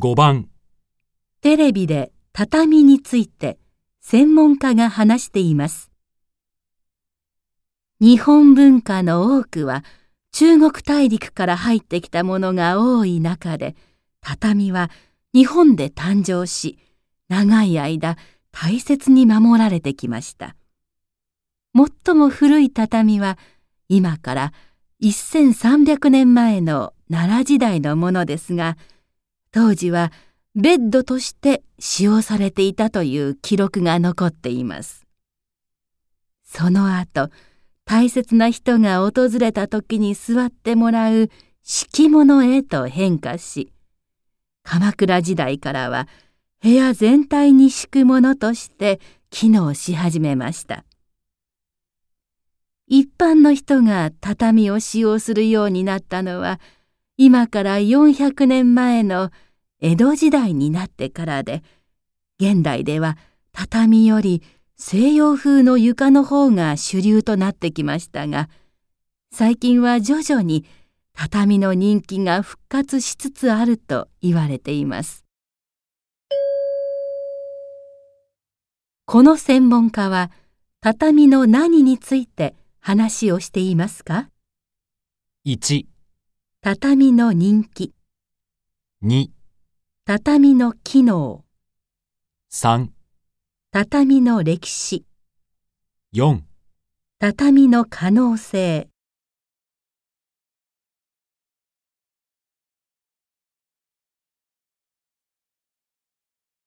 5番テレビで畳について専門家が話しています。日本文化の多くは中国大陸から入ってきたものが多い中で、畳は日本で誕生し、長い間大切に守られてきました。最も古い畳は今から1300年前の奈良時代のものですが、当時はベッドとして使用されていたという記録が残っています。その後、大切な人が訪れた時に座ってもらう敷物へと変化し、鎌倉時代からは部屋全体に敷くものとして機能し始めました。一般の人が畳を使用するようになったのは、今から400年前の江戸時代になってからで、現代では畳より西洋風の床の方が主流となってきましたが、最近は徐々に畳の人気が復活しつつあると言われています。この専門家は畳の何について話をしていますか？1、畳の人気、2、畳の機能、3、畳の歴史、4畳の可能性。